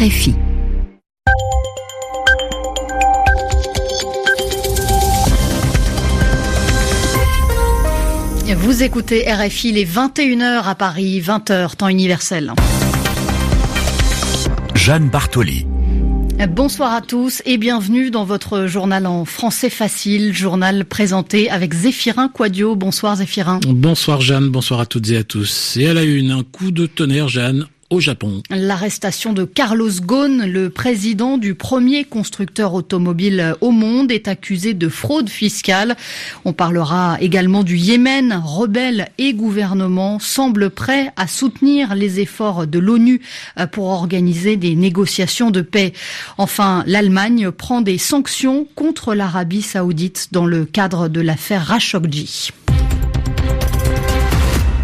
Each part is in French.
RFI. Vous écoutez RFI les 21h à Paris, 20h temps universel. Jeanne Bartoli. Bonsoir à tous et bienvenue dans votre journal en français facile, journal présenté avec Zéphirin Quadio. Bonsoir Zéphirin. Bonsoir Jeanne, bonsoir à toutes et à tous. Et à la une, un coup de tonnerre Jeanne L'arrestation de Carlos Ghosn, le président du premier constructeur automobile au monde, est accusé de fraude fiscale. On parlera également du Yémen. Rebelles et gouvernement semblent prêts à soutenir les efforts de l'ONU pour organiser des négociations de paix. Enfin, l'Allemagne prend des sanctions contre l'Arabie saoudite dans le cadre de l'affaire Rashoggi.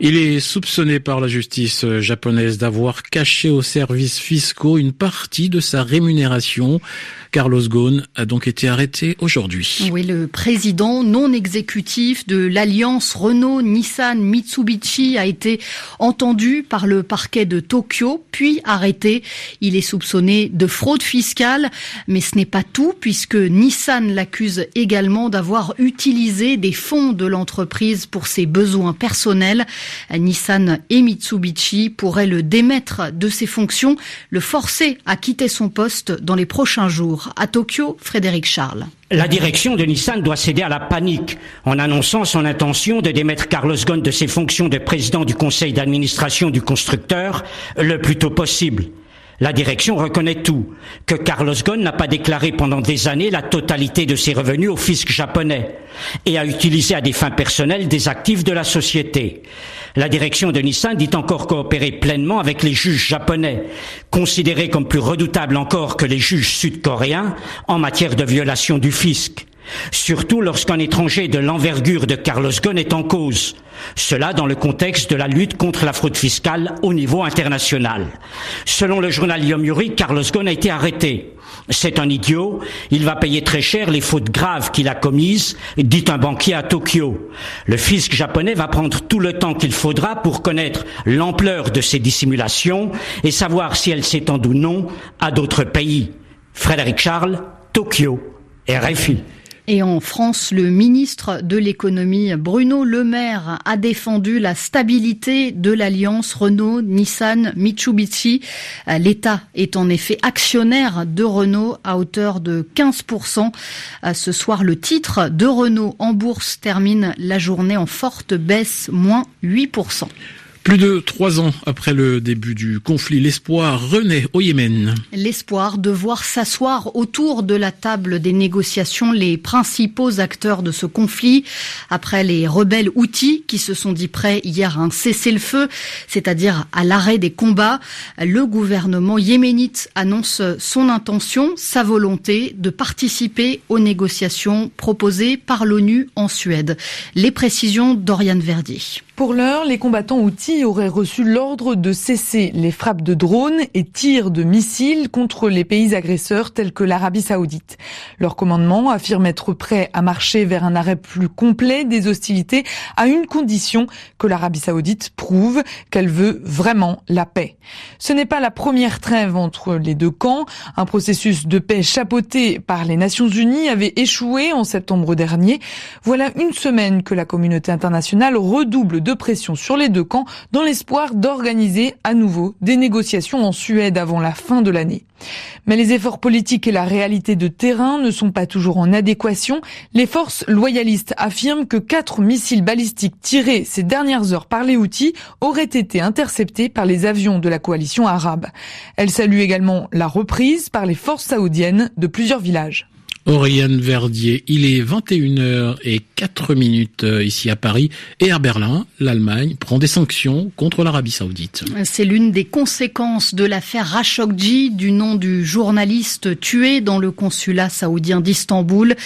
Il est soupçonné par la justice japonaise d'avoir caché aux services fiscaux une partie de sa rémunération. Carlos Ghosn a donc été arrêté aujourd'hui. Oui, le président non exécutif de l'alliance Renault-Nissan-Mitsubishi a été entendu par le parquet de Tokyo, puis arrêté. Il est soupçonné de fraude fiscale, mais ce n'est pas tout puisque Nissan l'accuse également d'avoir utilisé des fonds de l'entreprise pour ses besoins personnels. Nissan et Mitsubishi pourraient le démettre de ses fonctions, le forcer à quitter son poste dans les prochains jours. À Tokyo, Frédéric Charles. La direction de Nissan doit céder à la panique en annonçant son intention de démettre Carlos Ghosn de ses fonctions de président du conseil d'administration du constructeur le plus tôt possible. La direction reconnaît tout, que Carlos Ghosn n'a pas déclaré pendant des années la totalité de ses revenus au fisc japonais et a utilisé à des fins personnelles des actifs de la société. La direction de Nissan dit encore coopérer pleinement avec les juges japonais, considérés comme plus redoutables encore que les juges sud-coréens en matière de violation du fisc surtout lorsqu'un étranger de l'envergure de Carlos Ghosn est en cause. Cela dans le contexte de la lutte contre la fraude fiscale au niveau international. Selon le journal Yomiuri, Carlos Ghosn a été arrêté. C'est un idiot, il va payer très cher les fautes graves qu'il a commises, dit un banquier à Tokyo. Le fisc japonais va prendre tout le temps qu'il faudra pour connaître l'ampleur de ces dissimulations et savoir si elles s'étendent ou non à d'autres pays. Frédéric Charles, Tokyo, RFI. Et en France, le ministre de l'économie Bruno Le Maire a défendu la stabilité de l'alliance Renault, Nissan, Mitsubishi. L'État est en effet actionnaire de Renault à hauteur de 15%. Ce soir, le titre de Renault en bourse termine la journée en forte baisse, moins 8%. Plus de trois ans après le début du conflit, l'espoir renaît au Yémen. L'espoir de voir s'asseoir autour de la table des négociations les principaux acteurs de ce conflit. Après les rebelles outils qui se sont dit prêts hier à un cessez-le-feu, c'est-à-dire à, l'arrêt des combats, le gouvernement yéménite annonce son intention, sa volonté de participer aux négociations proposées par l'ONU en Suède. Les précisions d'Oriane Verdier. Pour l'heure, les combattants outils auraient reçu l'ordre de cesser les frappes de drones et tirs de missiles contre les pays agresseurs tels que l'Arabie saoudite. Leur commandement affirme être prêt à marcher vers un arrêt plus complet des hostilités à une condition que l'Arabie saoudite prouve qu'elle veut vraiment la paix. Ce n'est pas la première trêve entre les deux camps. Un processus de paix chapeauté par les Nations Unies avait échoué en septembre dernier. Voilà une semaine que la communauté internationale redouble de pression sur les deux camps dans l'espoir d'organiser à nouveau des négociations en Suède avant la fin de l'année. Mais les efforts politiques et la réalité de terrain ne sont pas toujours en adéquation. Les forces loyalistes affirment que quatre missiles balistiques tirés ces dernières heures par les Houthis auraient été interceptés par les avions de la coalition arabe. Elles saluent également la reprise par les forces saoudiennes de plusieurs villages. Oriane Verdier, il est 21h et 4 minutes euh, ici à Paris et à Berlin, l'Allemagne prend des sanctions contre l'Arabie Saoudite. C'est l'une des conséquences de l'affaire Rashoggi, du nom du journaliste tué dans le consulat saoudien d'Istanbul.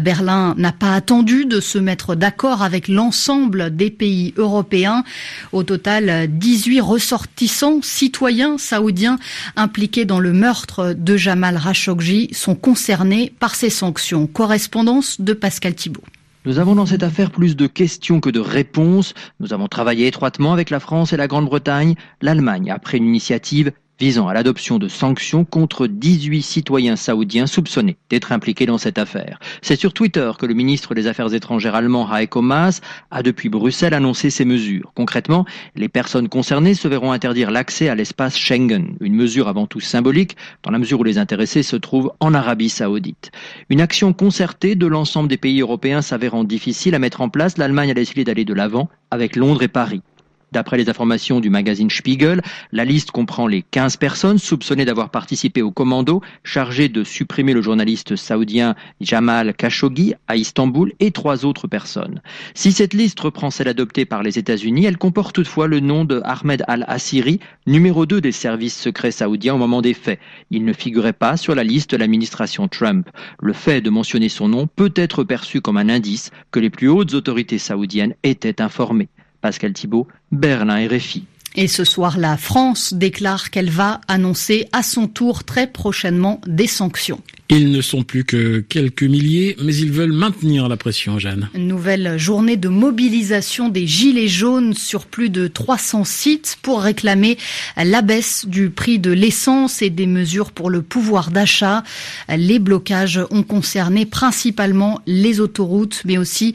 Berlin n'a pas attendu de se mettre d'accord avec l'ensemble des pays européens. Au total, 18 ressortissants citoyens saoudiens impliqués dans le meurtre de Jamal Rashoggi sont concernés par ces sanctions. Correspondance de Pascal Thibault. Nous avons dans cette affaire plus de questions que de réponses. Nous avons travaillé étroitement avec la France et la Grande-Bretagne. L'Allemagne a pris une initiative visant à l'adoption de sanctions contre 18 citoyens saoudiens soupçonnés d'être impliqués dans cette affaire. C'est sur Twitter que le ministre des Affaires étrangères allemand Heiko Maas a depuis Bruxelles annoncé ces mesures. Concrètement, les personnes concernées se verront interdire l'accès à l'espace Schengen, une mesure avant tout symbolique dans la mesure où les intéressés se trouvent en Arabie saoudite. Une action concertée de l'ensemble des pays européens s'avérant difficile à mettre en place, l'Allemagne a décidé d'aller de l'avant avec Londres et Paris. D'après les informations du magazine Spiegel, la liste comprend les 15 personnes soupçonnées d'avoir participé au commando chargé de supprimer le journaliste saoudien Jamal Khashoggi à Istanbul et trois autres personnes. Si cette liste reprend celle adoptée par les États-Unis, elle comporte toutefois le nom de Ahmed al-Assiri, numéro 2 des services secrets saoudiens au moment des faits. Il ne figurait pas sur la liste de l'administration Trump. Le fait de mentionner son nom peut être perçu comme un indice que les plus hautes autorités saoudiennes étaient informées. Pascal Thibault, Berlin RFI. Et ce soir, la France déclare qu'elle va annoncer à son tour très prochainement des sanctions. Ils ne sont plus que quelques milliers, mais ils veulent maintenir la pression, Jeanne. Une nouvelle journée de mobilisation des Gilets jaunes sur plus de 300 sites pour réclamer la baisse du prix de l'essence et des mesures pour le pouvoir d'achat. Les blocages ont concerné principalement les autoroutes, mais aussi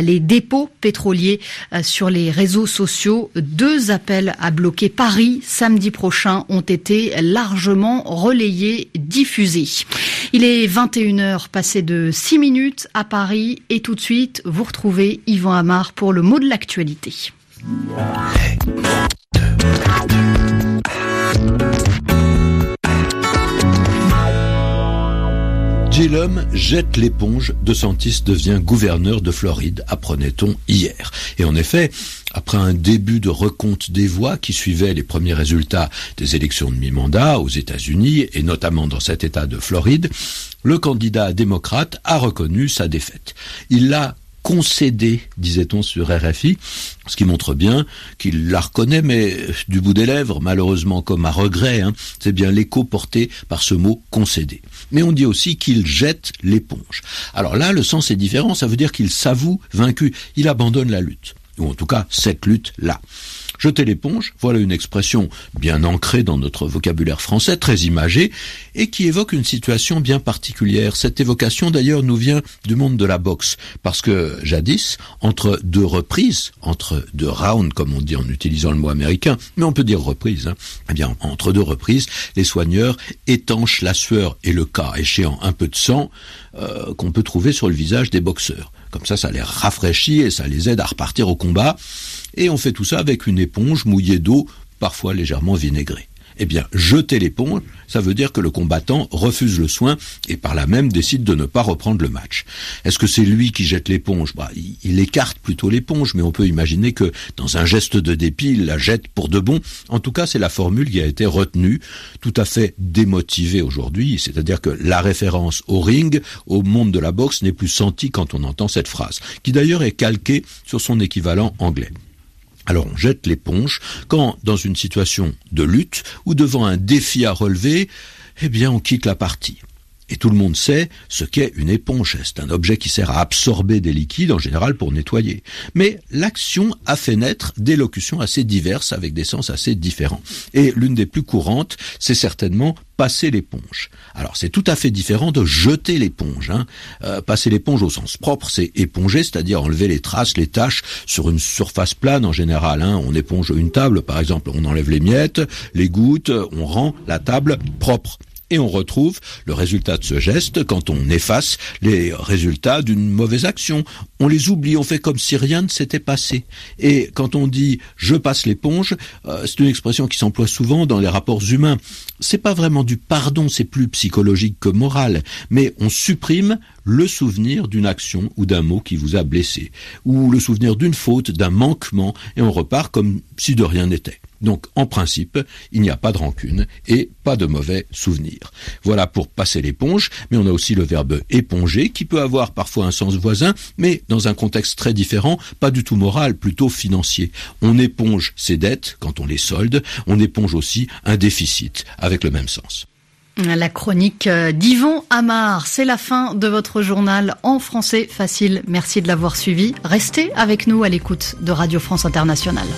les dépôts pétroliers sur les réseaux sociaux. Deux appels à bloquer Paris samedi prochain ont été largement relayés, diffusés. Il est 21h passé de 6 minutes à Paris et tout de suite, vous retrouvez Yvan Amar pour le mot de l'actualité. Gillum jette l'éponge, De Santis devient gouverneur de Floride, apprenait-on hier. Et en effet, après un début de recompte des voix qui suivait les premiers résultats des élections de mi-mandat aux États-Unis et notamment dans cet État de Floride, le candidat démocrate a reconnu sa défaite. Il l'a concédé, disait-on sur RFI, ce qui montre bien qu'il la reconnaît, mais du bout des lèvres, malheureusement comme à regret, hein, c'est bien l'écho porté par ce mot concédé. Mais on dit aussi qu'il jette l'éponge. Alors là, le sens est différent, ça veut dire qu'il s'avoue vaincu, il abandonne la lutte, ou en tout cas cette lutte-là. Jeter l'éponge, voilà une expression bien ancrée dans notre vocabulaire français, très imagée, et qui évoque une situation bien particulière. Cette évocation d'ailleurs nous vient du monde de la boxe, parce que jadis, entre deux reprises, entre deux rounds comme on dit en utilisant le mot américain, mais on peut dire reprise, hein, eh bien entre deux reprises, les soigneurs étanchent la sueur et le cas échéant un peu de sang euh, qu'on peut trouver sur le visage des boxeurs. Comme ça, ça les rafraîchit et ça les aide à repartir au combat. Et on fait tout ça avec une éponge mouillée d'eau, parfois légèrement vinaigrée. Eh bien, jeter l'éponge, ça veut dire que le combattant refuse le soin et par là même décide de ne pas reprendre le match. Est-ce que c'est lui qui jette l'éponge? Bah, il, écarte plutôt l'éponge, mais on peut imaginer que dans un geste de dépit, il la jette pour de bon. En tout cas, c'est la formule qui a été retenue, tout à fait démotivée aujourd'hui, c'est-à-dire que la référence au ring, au monde de la boxe, n'est plus sentie quand on entend cette phrase, qui d'ailleurs est calquée sur son équivalent anglais. Alors on jette l'éponge quand, dans une situation de lutte ou devant un défi à relever, eh bien on quitte la partie. Et tout le monde sait ce qu'est une éponge. C'est un objet qui sert à absorber des liquides, en général pour nettoyer. Mais l'action a fait naître des locutions assez diverses avec des sens assez différents. Et l'une des plus courantes, c'est certainement passer l'éponge. Alors c'est tout à fait différent de jeter l'éponge. Hein. Euh, passer l'éponge au sens propre, c'est éponger, c'est-à-dire enlever les traces, les taches sur une surface plane en général. Hein. On éponge une table, par exemple, on enlève les miettes, les gouttes, on rend la table propre et on retrouve le résultat de ce geste quand on efface les résultats d'une mauvaise action. On les oublie, on fait comme si rien ne s'était passé. Et quand on dit je passe l'éponge, euh, c'est une expression qui s'emploie souvent dans les rapports humains. C'est pas vraiment du pardon, c'est plus psychologique que moral, mais on supprime le souvenir d'une action ou d'un mot qui vous a blessé, ou le souvenir d'une faute, d'un manquement, et on repart comme si de rien n'était. Donc, en principe, il n'y a pas de rancune et pas de mauvais souvenirs. Voilà pour passer l'éponge, mais on a aussi le verbe éponger qui peut avoir parfois un sens voisin, mais dans un contexte très différent, pas du tout moral, plutôt financier. On éponge ses dettes quand on les solde, on éponge aussi un déficit avec le même sens. La chronique euh, d'Yvon Amar, c'est la fin de votre journal en français facile. Merci de l'avoir suivi. Restez avec nous à l'écoute de Radio France Internationale.